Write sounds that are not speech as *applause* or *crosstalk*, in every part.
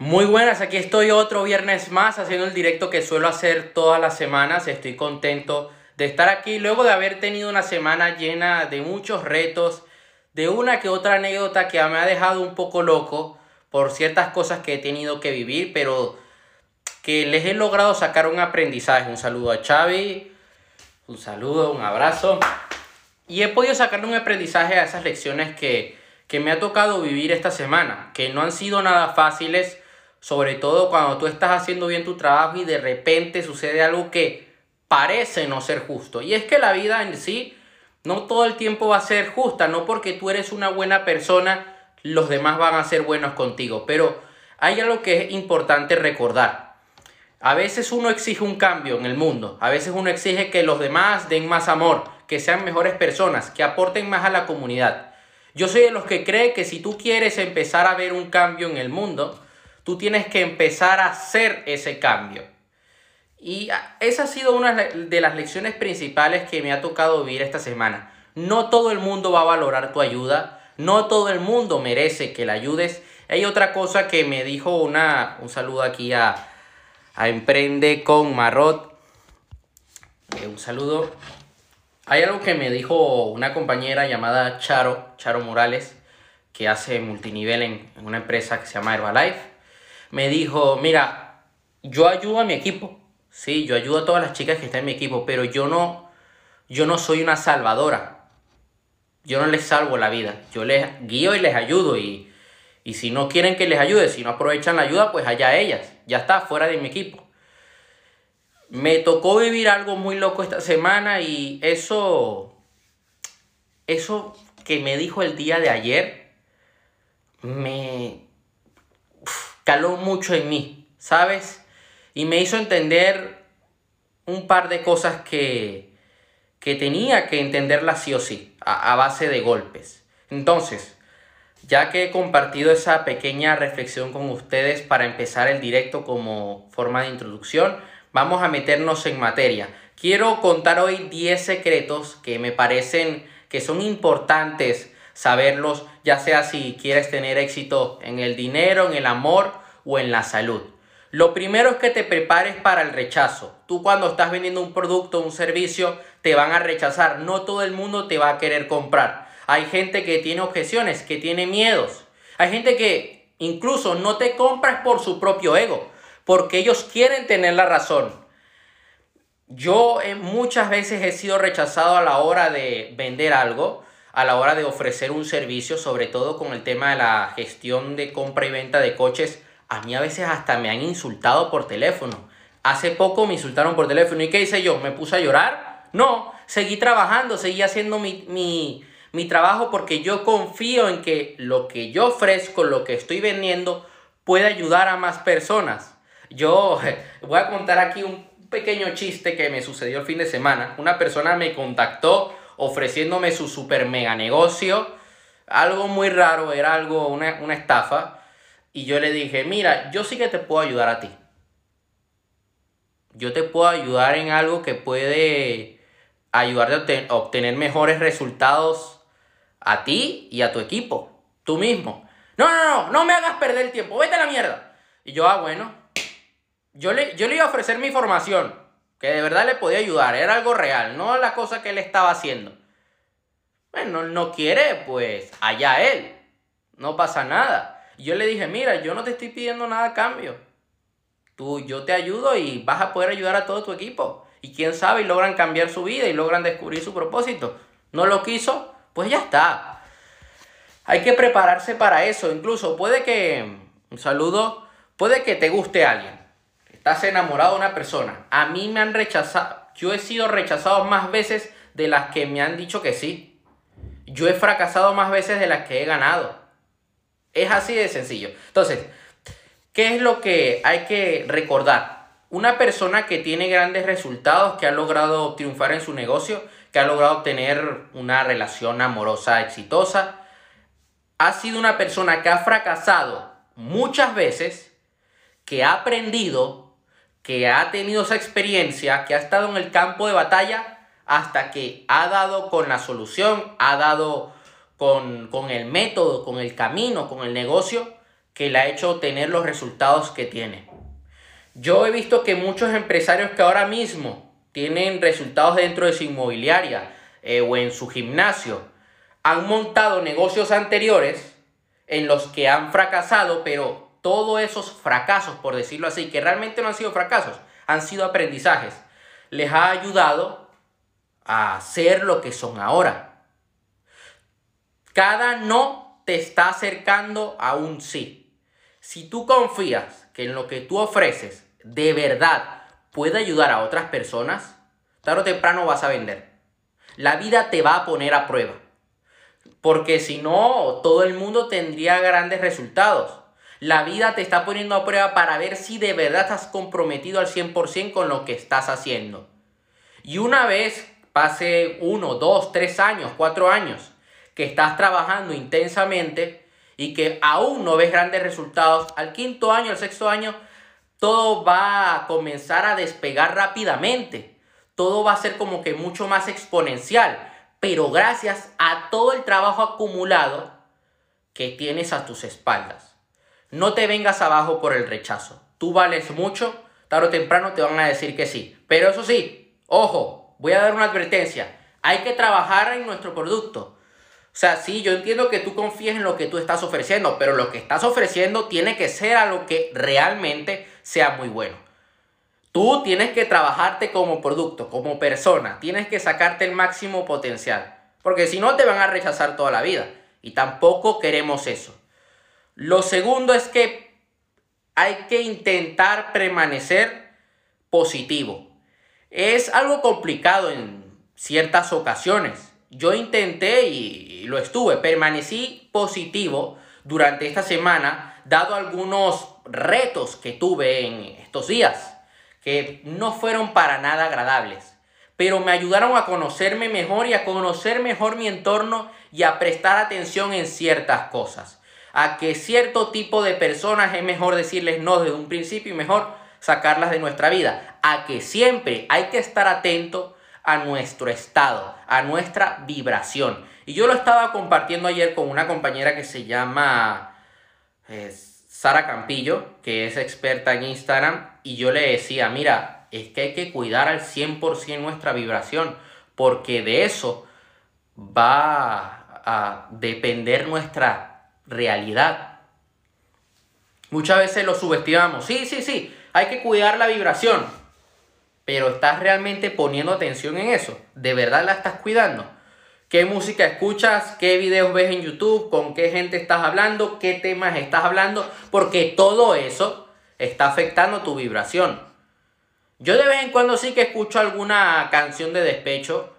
Muy buenas, aquí estoy otro viernes más haciendo el directo que suelo hacer todas las semanas. Estoy contento de estar aquí luego de haber tenido una semana llena de muchos retos, de una que otra anécdota que me ha dejado un poco loco por ciertas cosas que he tenido que vivir, pero que les he logrado sacar un aprendizaje. Un saludo a Xavi, un saludo, un abrazo. Y he podido sacar un aprendizaje a esas lecciones que, que me ha tocado vivir esta semana, que no han sido nada fáciles sobre todo cuando tú estás haciendo bien tu trabajo y de repente sucede algo que parece no ser justo. Y es que la vida en sí no todo el tiempo va a ser justa, no porque tú eres una buena persona, los demás van a ser buenos contigo. Pero hay algo que es importante recordar. A veces uno exige un cambio en el mundo, a veces uno exige que los demás den más amor, que sean mejores personas, que aporten más a la comunidad. Yo soy de los que cree que si tú quieres empezar a ver un cambio en el mundo, tú tienes que empezar a hacer ese cambio. Y esa ha sido una de las lecciones principales que me ha tocado vivir esta semana. No todo el mundo va a valorar tu ayuda, no todo el mundo merece que la ayudes. Hay otra cosa que me dijo una, un saludo aquí a, a Emprende con Marrot. Eh, un saludo. Hay algo que me dijo una compañera llamada Charo, Charo Morales, que hace multinivel en, en una empresa que se llama Herbalife me dijo, mira, yo ayudo a mi equipo, sí, yo ayudo a todas las chicas que están en mi equipo, pero yo no, yo no soy una salvadora. Yo no les salvo la vida, yo les guío y les ayudo y, y si no quieren que les ayude, si no aprovechan la ayuda, pues allá ellas, ya está, fuera de mi equipo. Me tocó vivir algo muy loco esta semana y eso, eso que me dijo el día de ayer, me, caló mucho en mí, ¿sabes? Y me hizo entender un par de cosas que, que tenía que entenderlas sí o sí, a, a base de golpes. Entonces, ya que he compartido esa pequeña reflexión con ustedes para empezar el directo como forma de introducción, vamos a meternos en materia. Quiero contar hoy 10 secretos que me parecen que son importantes saberlos, ya sea si quieres tener éxito en el dinero, en el amor o en la salud. Lo primero es que te prepares para el rechazo. Tú cuando estás vendiendo un producto, un servicio, te van a rechazar. No todo el mundo te va a querer comprar. Hay gente que tiene objeciones, que tiene miedos. Hay gente que incluso no te compras por su propio ego, porque ellos quieren tener la razón. Yo eh, muchas veces he sido rechazado a la hora de vender algo a la hora de ofrecer un servicio, sobre todo con el tema de la gestión de compra y venta de coches, a mí a veces hasta me han insultado por teléfono. Hace poco me insultaron por teléfono. ¿Y qué hice yo? ¿Me puse a llorar? No, seguí trabajando, seguí haciendo mi, mi, mi trabajo porque yo confío en que lo que yo ofrezco, lo que estoy vendiendo, puede ayudar a más personas. Yo *laughs* voy a contar aquí un pequeño chiste que me sucedió el fin de semana. Una persona me contactó ofreciéndome su super mega negocio. Algo muy raro, era algo, una, una estafa. Y yo le dije, mira, yo sí que te puedo ayudar a ti. Yo te puedo ayudar en algo que puede ayudarte a obtener mejores resultados a ti y a tu equipo. Tú mismo. No, no, no, no me hagas perder el tiempo. Vete a la mierda. Y yo, ah, bueno. Yo le, yo le iba a ofrecer mi información que de verdad le podía ayudar, era algo real, no la cosa que él estaba haciendo. Bueno, no quiere, pues allá él, no pasa nada. Y yo le dije, mira, yo no te estoy pidiendo nada a cambio. Tú, yo te ayudo y vas a poder ayudar a todo tu equipo. Y quién sabe, y logran cambiar su vida y logran descubrir su propósito. No lo quiso, pues ya está. Hay que prepararse para eso. Incluso puede que, un saludo, puede que te guste alguien estás enamorado de una persona. A mí me han rechazado, yo he sido rechazado más veces de las que me han dicho que sí. Yo he fracasado más veces de las que he ganado. Es así de sencillo. Entonces, ¿qué es lo que hay que recordar? Una persona que tiene grandes resultados, que ha logrado triunfar en su negocio, que ha logrado tener una relación amorosa exitosa, ha sido una persona que ha fracasado muchas veces, que ha aprendido que ha tenido esa experiencia, que ha estado en el campo de batalla hasta que ha dado con la solución, ha dado con, el método, con el camino, con el negocio que le ha hecho tener los resultados que tiene. Yo he visto que muchos empresarios que ahora mismo tienen resultados dentro de su inmobiliaria eh, o en su gimnasio, han montado negocios anteriores en los que han fracasado, pero todos esos fracasos, por decirlo así, que realmente no han sido fracasos, han sido aprendizajes, les ha ayudado a ser lo que son ahora. Cada no te está acercando a un sí. Si tú confías que en lo que tú ofreces de verdad puede ayudar a otras personas, tarde o temprano vas a vender. La vida te va a poner a prueba. Porque si no, todo el mundo tendría grandes resultados. La vida te está poniendo a prueba para ver si de verdad estás comprometido al 100% con lo que estás haciendo. Y una vez pase uno, dos, tres años, cuatro años, que estás trabajando intensamente y que aún no ves grandes resultados, al quinto año, al sexto año, todo va a comenzar a despegar rápidamente. Todo va a ser como que mucho más exponencial. Pero gracias a todo el trabajo acumulado que tienes a tus espaldas. No te vengas abajo por el rechazo. Tú vales mucho, tarde o temprano te van a decir que sí. Pero eso sí, ojo, voy a dar una advertencia. Hay que trabajar en nuestro producto. O sea, sí, yo entiendo que tú confíes en lo que tú estás ofreciendo, pero lo que estás ofreciendo tiene que ser a lo que realmente sea muy bueno. Tú tienes que trabajarte como producto, como persona. Tienes que sacarte el máximo potencial. Porque si no, te van a rechazar toda la vida. Y tampoco queremos eso. Lo segundo es que hay que intentar permanecer positivo. Es algo complicado en ciertas ocasiones. Yo intenté y lo estuve, permanecí positivo durante esta semana, dado algunos retos que tuve en estos días, que no fueron para nada agradables, pero me ayudaron a conocerme mejor y a conocer mejor mi entorno y a prestar atención en ciertas cosas a que cierto tipo de personas es mejor decirles no desde un principio y mejor sacarlas de nuestra vida. A que siempre hay que estar atento a nuestro estado, a nuestra vibración. Y yo lo estaba compartiendo ayer con una compañera que se llama eh, Sara Campillo, que es experta en Instagram, y yo le decía, mira, es que hay que cuidar al 100% nuestra vibración, porque de eso va a depender nuestra realidad. Muchas veces lo subestimamos. Sí, sí, sí, hay que cuidar la vibración. Pero ¿estás realmente poniendo atención en eso? ¿De verdad la estás cuidando? ¿Qué música escuchas? ¿Qué videos ves en YouTube? ¿Con qué gente estás hablando? ¿Qué temas estás hablando? Porque todo eso está afectando tu vibración. Yo de vez en cuando sí que escucho alguna canción de despecho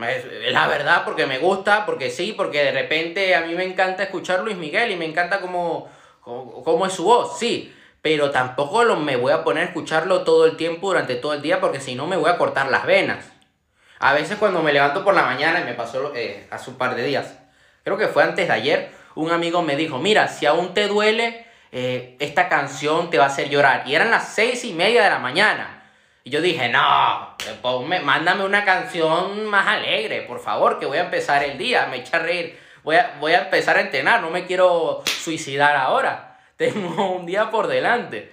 es la verdad, porque me gusta, porque sí, porque de repente a mí me encanta escuchar Luis Miguel y me encanta cómo, cómo, es su voz, sí. Pero tampoco lo, me voy a poner a escucharlo todo el tiempo, durante todo el día, porque si no me voy a cortar las venas. A veces cuando me levanto por la mañana, y me pasó eh, hace un par de días, creo que fue antes de ayer, un amigo me dijo, mira, si aún te duele, eh, esta canción te va a hacer llorar. Y eran las seis y media de la mañana. Y yo dije, no, mándame una canción más alegre, por favor, que voy a empezar el día, me echa a reír. Voy a, voy a empezar a entrenar, no me quiero suicidar ahora. Tengo *laughs* un día por delante.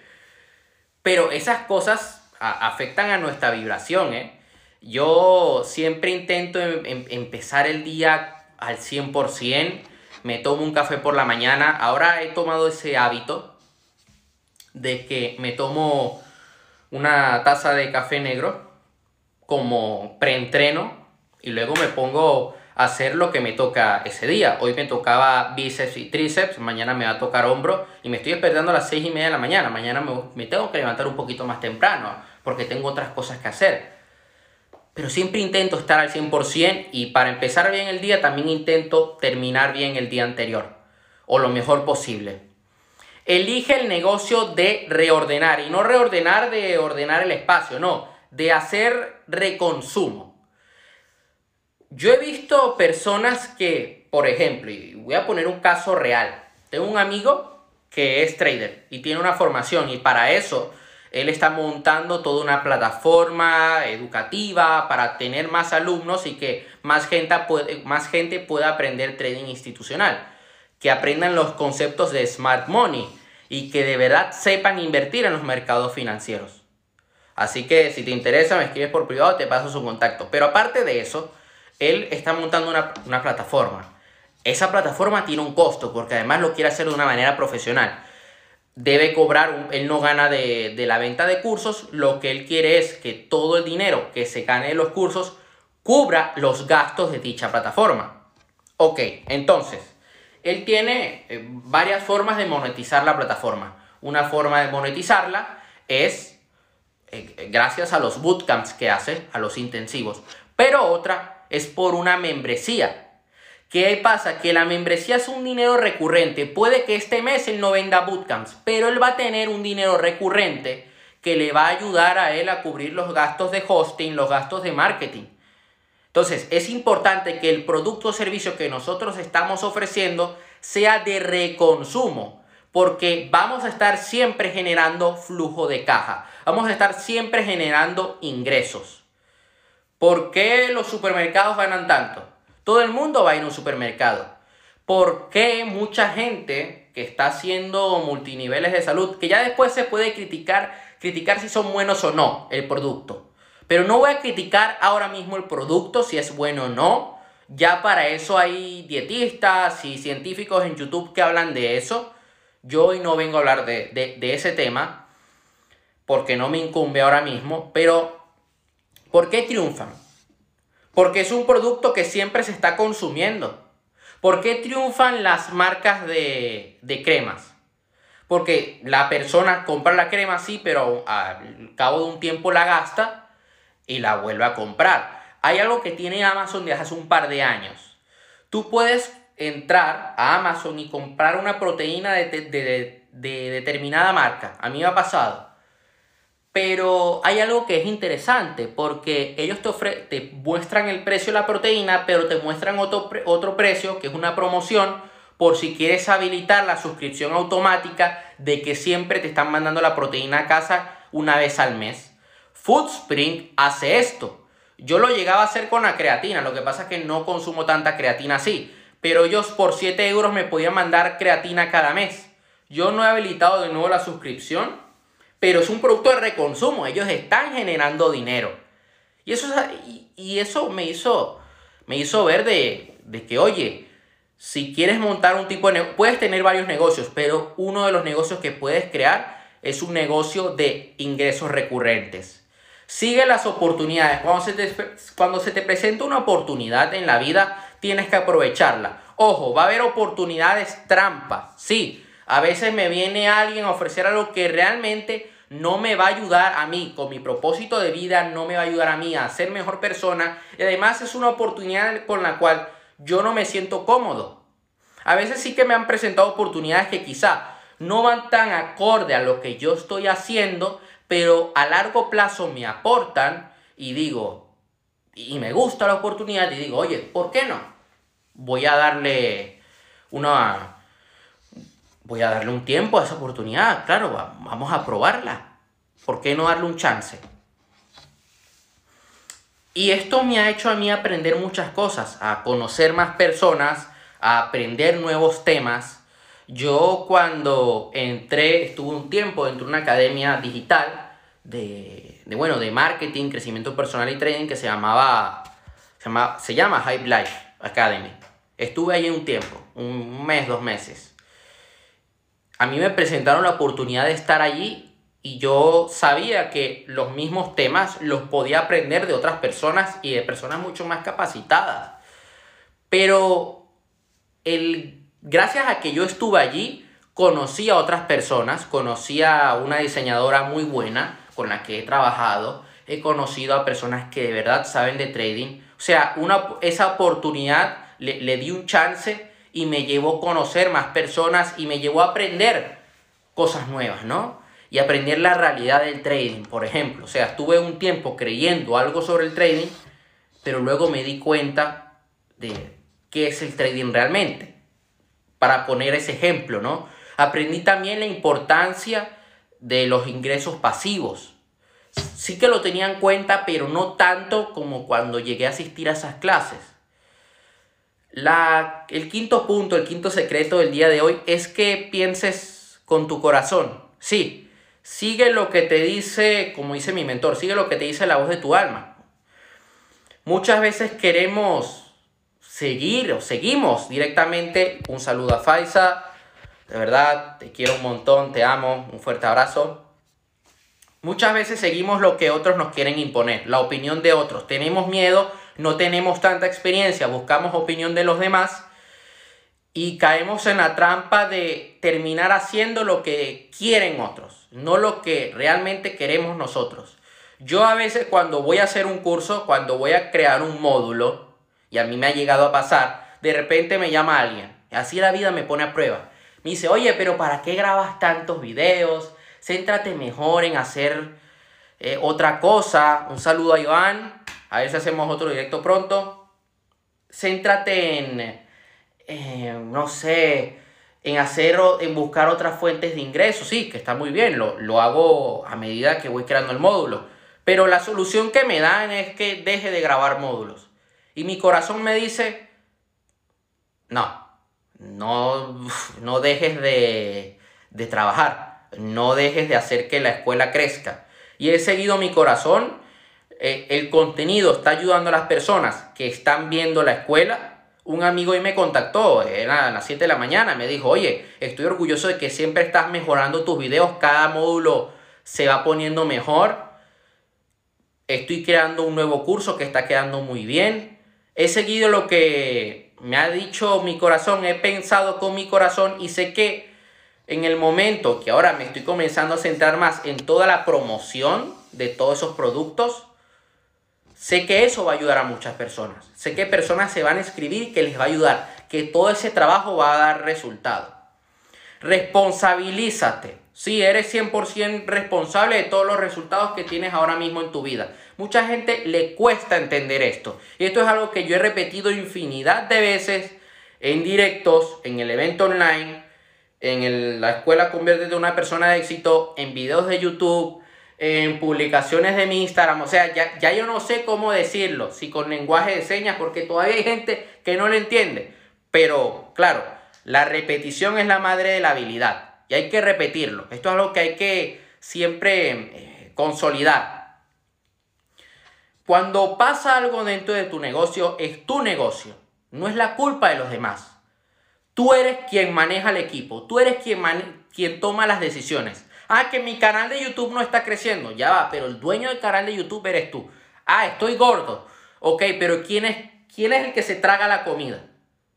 Pero esas cosas afectan a nuestra vibración, ¿eh? Yo siempre intento em, em, empezar el día al 100%. Me tomo un café por la mañana. Ahora he tomado ese hábito de que me tomo una taza de café negro como preentreno y luego me pongo hacer lo que me toca ese día. Hoy me tocaba bíceps y tríceps, mañana me va a tocar hombro y me estoy despertando a las 6 y media de la mañana. Mañana me, me tengo que levantar un poquito más temprano porque tengo otras cosas que hacer. Pero siempre intento estar al 100% y para empezar bien el día también intento terminar bien el día anterior o lo mejor posible. Elige el negocio de reordenar y no reordenar de ordenar el espacio, no, de hacer reconsumo. Yo he visto personas que, por ejemplo, y voy a poner un caso real, tengo un amigo que es trader y tiene una formación y para eso él está montando toda una plataforma educativa para tener más alumnos y que más gente, más gente pueda aprender trading institucional que aprendan los conceptos de smart money y que de verdad sepan invertir en los mercados financieros. Así que si te interesa, me escribes por privado, te paso su contacto. Pero aparte de eso, él está montando una, una plataforma. Esa plataforma tiene un costo porque además lo quiere hacer de una manera profesional. Debe cobrar, él no gana de, de la venta de cursos, lo que él quiere es que todo el dinero que se gane de los cursos cubra los gastos de dicha plataforma. Ok, entonces, él tiene eh, varias formas de monetizar la plataforma. Una forma de monetizarla es eh, gracias a los bootcamps que hace, a los intensivos. Pero otra es por una membresía. ¿Qué pasa? Que la membresía es un dinero recurrente. Puede que este mes él no venda bootcamps, pero él va a tener un dinero recurrente que le va a ayudar a él a cubrir los gastos de hosting, los gastos de marketing. Entonces, es importante que el producto o servicio que nosotros estamos ofreciendo sea de reconsumo, porque vamos a estar siempre generando flujo de caja, vamos a estar siempre generando ingresos. ¿Por qué los supermercados ganan tanto? Todo el mundo va a ir a un supermercado. ¿Por qué mucha gente que está haciendo multiniveles de salud, que ya después se puede criticar, criticar si son buenos o no el producto? Pero no voy a criticar ahora mismo el producto, si es bueno o no. Ya para eso hay dietistas y científicos en YouTube que hablan de eso. Yo hoy no vengo a hablar de, de, ese tema porque no me incumbe ahora mismo. Pero, ¿por qué triunfan? Porque es un producto que siempre se está consumiendo. ¿Por qué triunfan las marcas de, de cremas? Porque la persona compra la crema, sí, pero al cabo de un tiempo la gasta y la vuelve a comprar. Hay algo que tiene Amazon desde hace un par de años. Tú puedes entrar a Amazon y comprar una proteína de, determinada marca. A mí me ha pasado. Pero hay algo que es interesante porque ellos te, te muestran el precio de la proteína, pero te muestran otro, otro precio que es una promoción por si quieres habilitar la suscripción automática de que siempre te están mandando la proteína a casa una vez al mes. Foodspring hace esto. Yo lo llegaba a hacer con la creatina, lo que pasa es que no consumo tanta creatina así. Pero ellos por 7 euros me podían mandar creatina cada mes. Yo no he habilitado de nuevo la suscripción, pero es un producto de reconsumo. Ellos están generando dinero. Y eso, y eso me, hizo, me hizo ver de, de que, oye, si quieres montar un tipo de negocio, puedes tener varios negocios, pero uno de los negocios que puedes crear es un negocio de ingresos recurrentes. Sigue las oportunidades. Cuando se, te, cuando se te presenta una oportunidad en la vida, tienes que aprovecharla. Ojo, va a haber oportunidades trampas. Sí, a veces me viene alguien a ofrecer algo que realmente no me va a ayudar a mí con mi propósito de vida, no me va a ayudar a mí a ser mejor persona. Y además es una oportunidad con la cual yo no me siento cómodo. A veces sí que me han presentado oportunidades que quizá no van tan acorde a lo que yo estoy haciendo, pero a largo plazo me aportan y digo, y me gusta la oportunidad y digo, oye, ¿por qué no? Voy a darle una, voy a darle un tiempo a esa oportunidad, claro, vamos a probarla. ¿Por qué no darle un chance? Y esto me ha hecho a mí aprender muchas cosas, a conocer más personas, a aprender nuevos temas yo cuando entré, estuve un tiempo dentro de una academia digital de, bueno, de marketing, crecimiento personal y trading que se llamaba, se llama, se llama Hype Life Academy. Estuve ahí un tiempo, un mes, dos meses. A mí me presentaron la oportunidad de estar allí y yo sabía que los mismos temas los podía aprender de otras personas y de personas mucho más capacitadas. Pero el gracias a que yo estuve allí, conocí a otras personas, conocí a una diseñadora muy buena con la que he trabajado, he conocido a personas que de verdad saben de trading. O sea, una, esa oportunidad le, le di un chance y me llevó a conocer más personas y me llevó a aprender cosas nuevas, ¿no? Y aprender la realidad del trading, por ejemplo. O sea, estuve un tiempo creyendo algo sobre el trading, pero luego me di cuenta de qué es el trading realmente para poner ese ejemplo, ¿no? Aprendí también la importancia de los ingresos pasivos. Sí que lo tenía en cuenta, pero no tanto como cuando llegué a asistir a esas clases. La, el quinto punto, el quinto secreto del día de hoy es que pienses con tu corazón. Sí, sigue lo que te dice, como dice mi mentor, sigue lo que te dice la voz de tu alma. Muchas veces queremos seguir o seguimos directamente. Un saludo a Faisa. De verdad, te quiero un montón, te amo, un fuerte abrazo. Muchas veces seguimos lo que otros nos quieren imponer, la opinión de otros. Tenemos miedo no tenemos tanta experiencia, buscamos opinión de los demás y caemos en la trampa de terminar haciendo lo que quieren otros, no lo que realmente queremos nosotros. Yo a veces cuando voy a hacer un curso, cuando voy a crear un módulo, y a mí me ha llegado a pasar, de repente me llama alguien, así la vida me pone a prueba. Me dice, oye, pero ¿para qué grabas tantos videos? Céntrate mejor en hacer eh, otra cosa. Un saludo a Iván. A ver si hacemos otro directo pronto. Céntrate en, no sé, en hacer, en buscar otras fuentes de ingresos. Sí, que está muy bien, lo, lo hago a medida que voy creando el módulo. Pero la solución que me dan es que deje de grabar módulos. Y mi corazón me dice, no, no, no dejes de, de trabajar, no dejes de hacer que la escuela crezca. Y he seguido mi corazón eh, el contenido está ayudando a las personas que están viendo la escuela. Un amigo hoy me contactó, era a las 7 de la mañana, me dijo, oye, estoy orgulloso de que siempre estás mejorando tus videos, cada módulo se va poniendo mejor. Estoy creando un nuevo curso que está quedando muy bien. He seguido lo que me ha dicho mi corazón, he pensado con mi corazón y sé que en el momento que ahora me estoy comenzando a centrar más en toda la promoción de todos esos productos, Sé que eso va a ayudar a muchas personas. Sé que personas se van a escribir que les va a ayudar. Que todo ese trabajo va a dar resultado. Responsabilízate. Sí, eres 100% responsable de todos los resultados que tienes ahora mismo en tu vida. Mucha gente le cuesta entender esto. Y esto es algo que yo he repetido infinidad de veces en directos, en el evento online, en la escuela Convierte de una persona de éxito, en videos de YouTube, en publicaciones de mi Instagram. O sea, ya, ya yo no sé cómo decirlo, si con lenguaje de señas, porque todavía hay gente que no lo entiende. Pero, claro, la repetición es la madre de la habilidad. Y hay que repetirlo. Esto es algo que hay que siempre eh, consolidar. Cuando pasa algo dentro de tu negocio, es tu negocio. No es la culpa de los demás. Tú eres quien maneja el equipo. Tú eres quien, quien toma las decisiones. Ah, que mi canal de YouTube no está creciendo. Ya va, pero el dueño del canal de YouTube eres tú. Ah, estoy gordo. Ok, pero ¿quién es, quién es el que se traga la comida?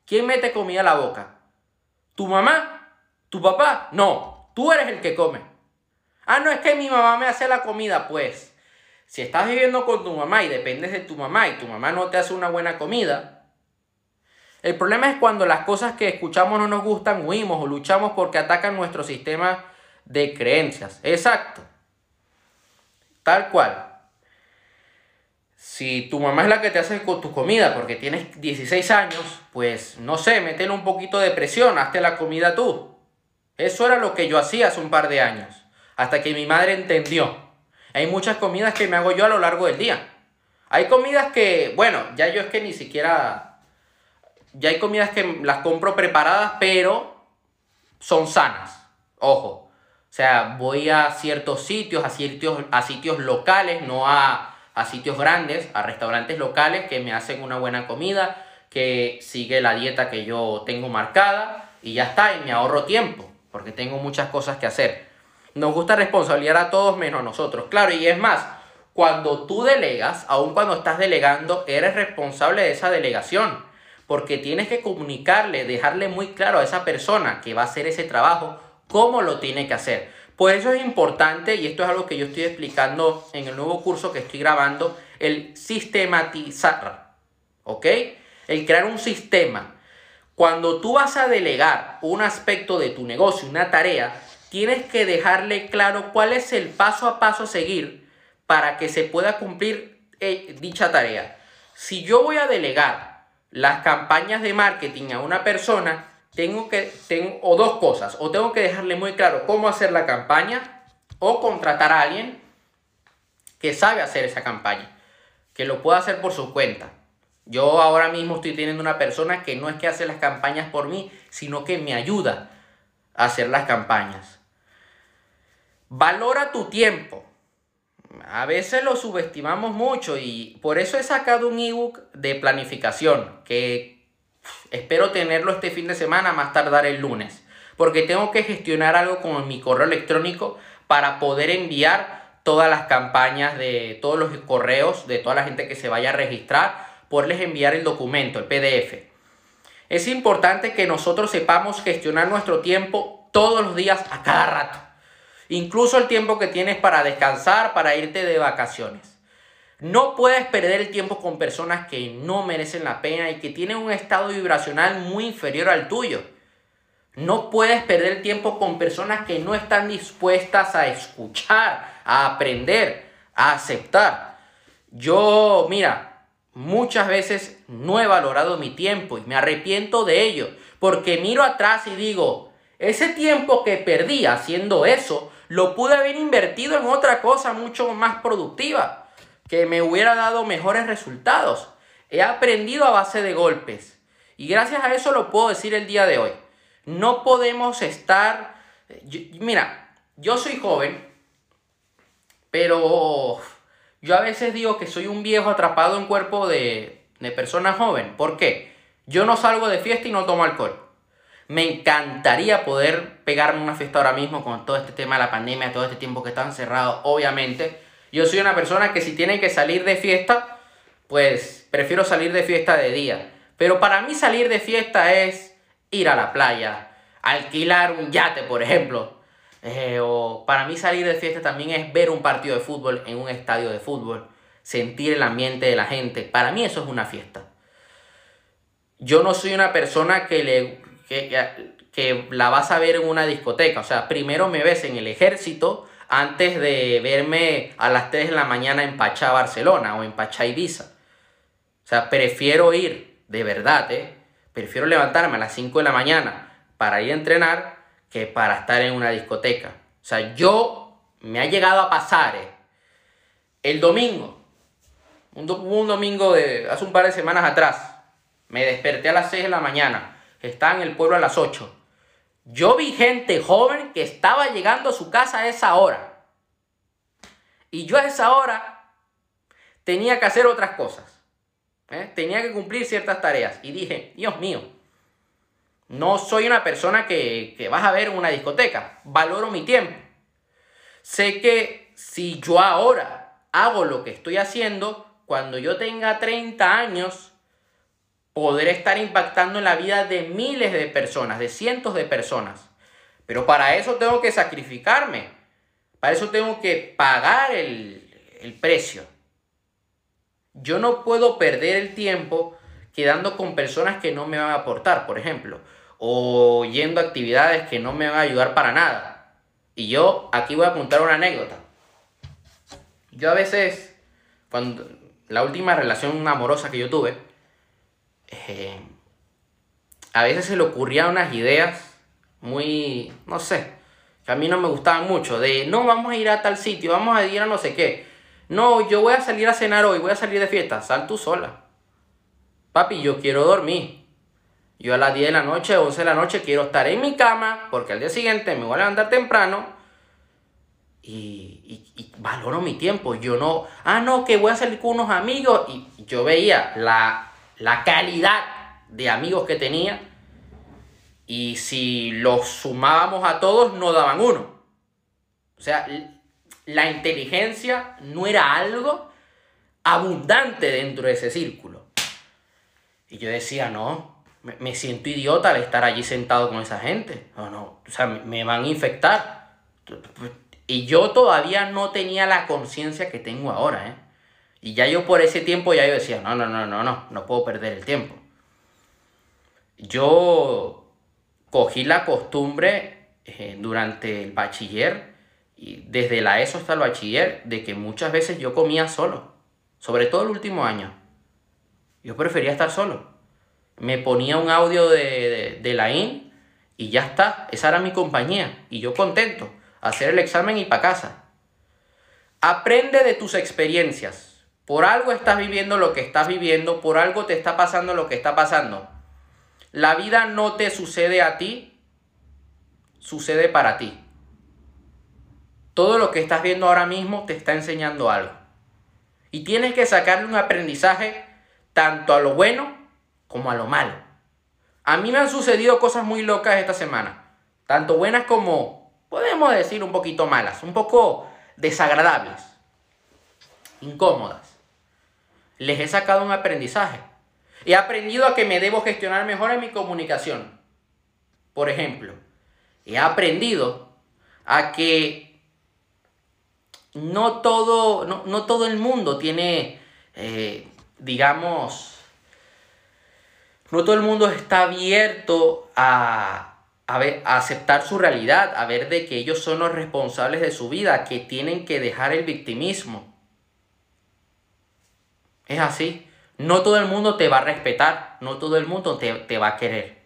¿Quién mete comida a la boca? ¿Tu mamá? ¿Tu papá? No, tú eres el que come. Ah, no es que mi mamá me hace la comida. Pues, si estás viviendo con tu mamá y dependes de tu mamá y tu mamá no te hace una buena comida, el problema es cuando las cosas que escuchamos no nos gustan, huimos o luchamos porque atacan nuestro sistema de creencias. Exacto. Tal cual. Si tu mamá es la que te hace tu comida porque tienes 16 años, pues no sé, métele un poquito de presión, hazte la comida tú. Eso era lo que yo hacía hace un par de años, hasta que mi madre entendió. Hay muchas comidas que me hago yo a lo largo del día. Hay comidas que, bueno, ya yo es que ni siquiera... Ya hay comidas que las compro preparadas, pero son sanas. Ojo, o sea, voy a ciertos sitios, a sitios, a sitios locales, no a, a sitios grandes, a restaurantes locales que me hacen una buena comida, que sigue la dieta que yo tengo marcada y ya está, y me ahorro tiempo, porque tengo muchas cosas que hacer. Nos gusta responsabilizar a todos menos a nosotros, claro, y es más, cuando tú delegas, aun cuando estás delegando, eres responsable de esa delegación, porque tienes que comunicarle, dejarle muy claro a esa persona que va a hacer ese trabajo cómo lo tiene que hacer. Por eso es importante, y esto es algo que yo estoy explicando en el nuevo curso que estoy grabando, el sistematizar, ¿ok? El crear un sistema. Cuando tú vas a delegar un aspecto de tu negocio, una tarea, tienes que dejarle claro cuál es el paso a paso a seguir para que se pueda cumplir eh, dicha tarea. Si yo voy a delegar las campañas de marketing a una persona, tengo que, tengo, o dos cosas, o tengo que dejarle muy claro cómo hacer la campaña, o contratar a alguien que sabe hacer esa campaña, que lo pueda hacer por su cuenta. Yo ahora mismo estoy teniendo una persona que no es que hace las campañas por mí, sino que me ayuda a hacer las campañas. Valora tu tiempo. A veces lo subestimamos mucho y por eso he sacado un ebook de planificación que espero tenerlo este fin de semana, más tardar el lunes, porque tengo que gestionar algo con mi correo electrónico para poder enviar todas las campañas de todos los correos de toda la gente que se vaya a registrar, poderles enviar el documento, el PDF. Es importante que nosotros sepamos gestionar nuestro tiempo todos los días a cada rato. Incluso el tiempo que tienes para descansar, para irte de vacaciones. No puedes perder el tiempo con personas que no merecen la pena y que tienen un estado vibracional muy inferior al tuyo. No puedes perder el tiempo con personas que no están dispuestas a escuchar, a aprender, a aceptar. Yo, mira, muchas veces no he valorado mi tiempo y me arrepiento de ello, porque miro atrás y digo, ese tiempo que perdí haciendo eso, lo pude haber invertido en otra cosa mucho más productiva, que me hubiera dado mejores resultados. He aprendido a base de golpes. Y gracias a eso lo puedo decir el día de hoy. No podemos estar... mira, yo soy joven, pero yo a veces digo que soy un viejo atrapado en cuerpo de, de persona joven. ¿Por qué? Yo no salgo de fiesta y no tomo alcohol. Me encantaría poder pegarme una fiesta ahora mismo con todo este tema de la pandemia, todo este tiempo que está encerrado, obviamente. Yo soy una persona que si tiene que salir de fiesta, pues prefiero salir de fiesta de día. Pero para mí salir de fiesta es ir a la playa, alquilar un yate, por ejemplo. Eh, o para mí salir de fiesta también es ver un partido de fútbol en un estadio de fútbol, sentir el ambiente de la gente. Para mí eso es una fiesta. Yo no soy una persona que le que, la vas a ver en una discoteca. O sea, primero me ves en el ejército antes de verme a las 3 de la mañana en Pachá, Barcelona o en Pachá, Ibiza. O sea, prefiero ir, de verdad, ¿eh? Prefiero levantarme a las 5 de la mañana para ir a entrenar que para estar en una discoteca. O sea, yo me ha llegado a pasar, ¿eh? El domingo, un, un domingo de hace un par de semanas atrás, me desperté a las 6 de la mañana estaba en el pueblo a las 8. Yo vi gente joven que estaba llegando a su casa a esa hora. Y yo a esa hora tenía que hacer otras cosas. ¿eh? Tenía que cumplir ciertas tareas. Y dije, Dios mío, no soy una persona que, que vas a ver una discoteca. Valoro mi tiempo. Sé que si yo ahora hago lo que estoy haciendo, cuando yo tenga 30 años, poder estar impactando en la vida de miles de personas, de cientos de personas. Pero para eso tengo que sacrificarme. Para eso tengo que pagar el, precio. Yo no puedo perder el tiempo quedando con personas que no me van a aportar, por ejemplo, o yendo a actividades que no me van a ayudar para nada. Y yo aquí voy a contar una anécdota. Yo a veces, cuando la última relación amorosa que yo tuve, eh, a veces se le ocurrían unas ideas muy, no sé, que a mí no me gustaban mucho, de no, vamos a ir a tal sitio, vamos a ir a no sé qué. No, yo voy a salir a cenar hoy, voy a salir de fiesta, sal tú sola. Papi, yo quiero dormir. Yo a las 10 de la noche, 11 de la noche quiero estar en mi cama porque al día siguiente me voy a levantar temprano y, y, valoro mi tiempo. Yo no, ah, no, que voy a salir con unos amigos y yo veía la la calidad de amigos que tenía y si los sumábamos a todos no daban uno. O sea, la inteligencia no era algo abundante dentro de ese círculo. Y yo decía, no, me, siento idiota al estar allí sentado con esa gente. No, no, o sea, me, me van a infectar. Y yo todavía no tenía la conciencia que tengo ahora, ¿eh? Y ya yo por ese tiempo ya yo decía, no, no, no, no, no, no puedo perder el tiempo. Yo cogí la costumbre eh, durante el bachiller, y desde la ESO hasta el bachiller, de que muchas veces yo comía solo, sobre todo el último año. Yo prefería estar solo. Me ponía un audio de, de la IN y ya está, esa era mi compañía. Y yo contento, hacer el examen y para casa. Aprende de tus experiencias Por algo estás viviendo lo que estás viviendo, por algo te está pasando lo que está pasando. La vida no te sucede a ti, sucede para ti. Todo lo que estás viendo ahora mismo te está enseñando algo. Y tienes que sacarle un aprendizaje tanto a lo bueno como a lo malo. A mí me han sucedido cosas muy locas esta semana. Tanto buenas como, podemos decir, un poquito malas. Un poco desagradables. Incómodas les he sacado un aprendizaje. He aprendido a que me debo gestionar mejor en mi comunicación. Por ejemplo, he aprendido a que no todo, no, todo el mundo tiene, eh, digamos, no todo el mundo está abierto a, a, a, aceptar su realidad, a ver de que ellos son los responsables de su vida, que tienen que dejar el victimismo. Es así. No todo el mundo te va a respetar, no todo el mundo te, va a querer.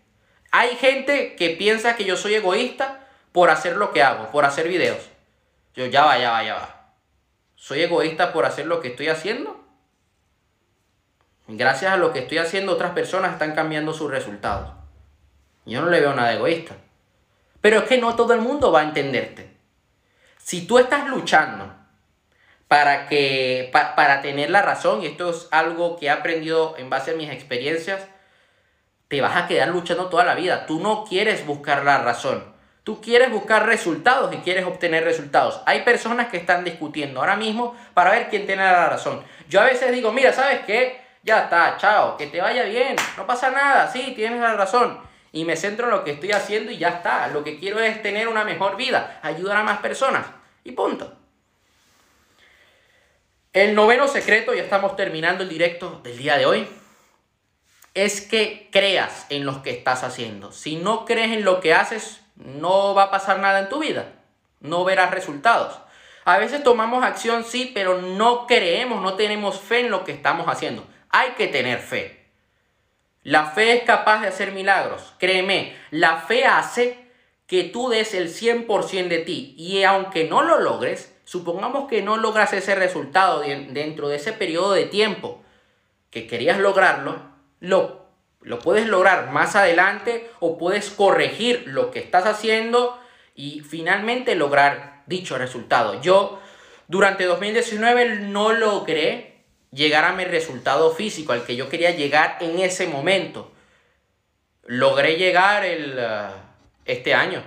Hay gente que piensa que yo soy egoísta por hacer lo que hago, por hacer videos. Yo ya va, ya va, ya va. ¿Soy egoísta por hacer lo que estoy haciendo? Gracias a lo que estoy haciendo, otras personas están cambiando sus resultados. Yo no le veo nada egoísta. Pero es que no todo el mundo va a entenderte. Si tú estás luchando para, que, para tener la razón, y esto es algo que he aprendido en base a mis experiencias, te vas a quedar luchando toda la vida. Tú no quieres buscar la razón. Tú quieres buscar resultados y quieres obtener resultados. Hay personas que están discutiendo ahora mismo para ver quién tiene la razón. Yo a veces digo, mira, ¿sabes qué? Ya está, chao, que te vaya bien, no pasa nada, sí, tienes la razón. Y me centro en lo que estoy haciendo y ya está. Lo que quiero es tener una mejor vida, ayudar a más personas. Y punto. El noveno secreto, ya estamos terminando el directo del día de hoy, es que creas en lo que estás haciendo. Si no crees en lo que haces, no va a pasar nada en tu vida. No verás resultados. A veces tomamos acción, sí, pero no creemos, no tenemos fe en lo que estamos haciendo. Hay que tener fe. La fe es capaz de hacer milagros. Créeme, la fe hace que tú des el 100% de ti. Y aunque no lo logres, Supongamos que no logras ese resultado dentro de ese periodo de tiempo que querías lograrlo, lo, lo puedes lograr más adelante o puedes corregir lo que estás haciendo y finalmente lograr dicho resultado. Yo durante 2019 no logré llegar a mi resultado físico al que yo quería llegar en ese momento. Logré llegar el, uh, este año.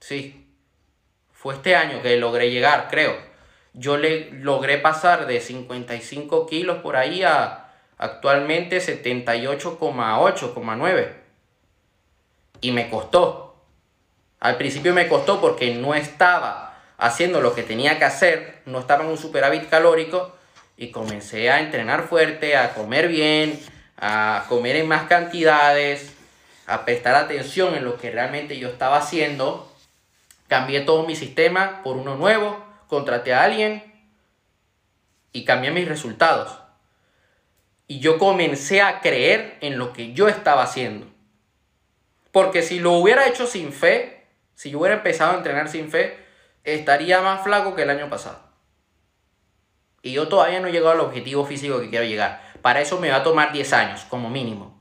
Sí, fue este año que logré llegar, creo. Yo le logré pasar de 55 kilos por ahí a actualmente 78,8,9. Y me costó. Al principio me costó porque no estaba haciendo lo que tenía que hacer, no estaba en un superávit calórico y comencé a entrenar fuerte, a comer bien, a comer en más cantidades, a prestar atención en lo que realmente yo estaba haciendo Cambié todo mi sistema por uno nuevo, contraté a alguien y cambié mis resultados. Y yo comencé a creer en lo que yo estaba haciendo. Porque si lo hubiera hecho sin fe, si yo hubiera empezado a entrenar sin fe, estaría más flaco que el año pasado. Y yo todavía no he llegado al objetivo físico que quiero llegar. Para eso me va a tomar 10 años, como mínimo.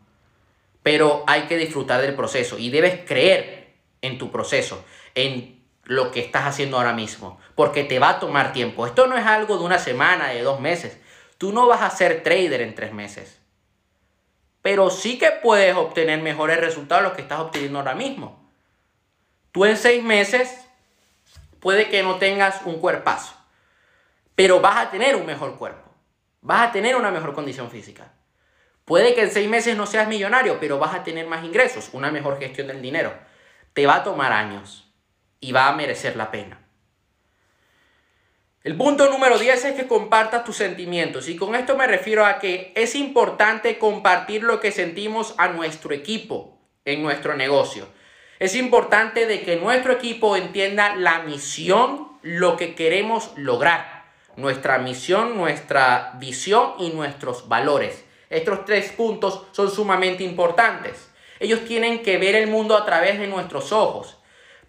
Pero hay que disfrutar del proceso y debes creer en tu proceso, en lo que estás haciendo ahora mismo, porque te va a tomar tiempo. Esto no es algo de una semana, de dos meses. Tú no vas a ser trader en tres meses. Pero sí que puedes obtener mejores resultados de los que estás obteniendo ahora mismo. Tú en seis meses puede que no tengas un cuerpazo, pero vas a tener un mejor cuerpo. Vas a tener una mejor condición física. Puede que en seis meses no seas millonario, pero vas a tener más ingresos, una mejor gestión del dinero. Te va a tomar años y va a merecer la pena. El punto número 10 es que compartas tus sentimientos y con esto me refiero a que es importante compartir lo que sentimos a nuestro equipo en nuestro negocio. Es importante de que nuestro equipo entienda la misión, lo que queremos lograr, nuestra misión, nuestra visión y nuestros valores. Estos tres puntos son sumamente importantes. Ellos tienen que ver el mundo a través de nuestros ojos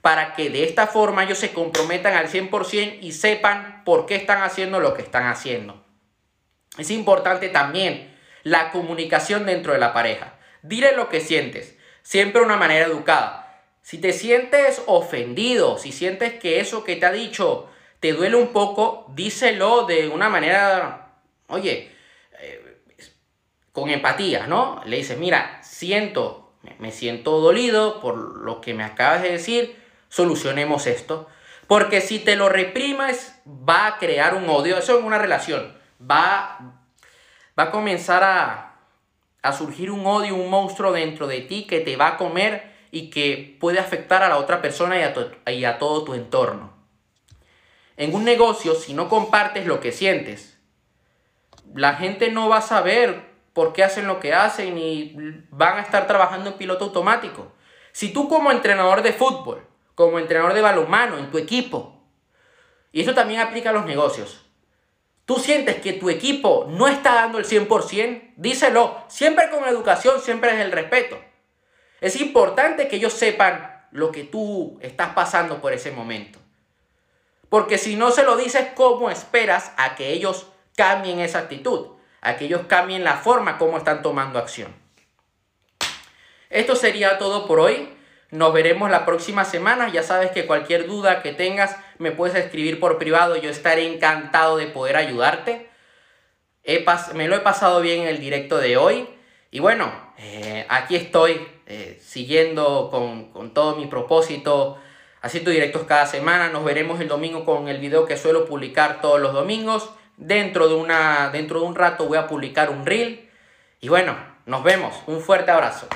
para que de esta forma ellos se comprometan al 100% y sepan por qué están haciendo lo que están haciendo. Es importante también la comunicación dentro de la pareja. Dile lo que sientes, siempre de una manera educada. Si te sientes ofendido, si sientes que eso que te ha dicho te duele un poco, díselo de una manera, oye, eh, con empatía, ¿no? Le dices, mira, siento, me siento dolido por lo que me acabas de decir, solucionemos esto. Porque si te lo reprimes, va a crear un odio. Eso en una relación. Va, va a comenzar a, a surgir un odio, un monstruo dentro de ti que te va a comer y que puede afectar a la otra persona y a, y a todo tu entorno. En un negocio, si no compartes lo que sientes, la gente no va a saber por qué hacen lo que hacen y van a estar trabajando en piloto automático. Si tú como entrenador de fútbol como entrenador de balonmano en tu equipo. Y eso también aplica a los negocios. Tú sientes que tu equipo no está dando el 100%, díselo. Siempre con educación, siempre es el respeto. Es importante que ellos sepan lo que tú estás pasando por ese momento. Porque si no se lo dices, ¿cómo esperas a que ellos cambien esa actitud? A que ellos cambien la forma como están tomando acción. Esto sería todo por hoy. Nos veremos la próxima semana. Ya sabes que cualquier duda que tengas me puedes escribir por privado. Yo estaré encantado de poder ayudarte. me lo he pasado bien en el directo de hoy. Y bueno, eh, aquí estoy eh, siguiendo con, con, todo mi propósito, haciendo directos cada semana. Nos veremos el domingo con el video que suelo publicar todos los domingos. Dentro de, una, dentro de un rato voy a publicar un reel. Y bueno, nos vemos. Un fuerte abrazo.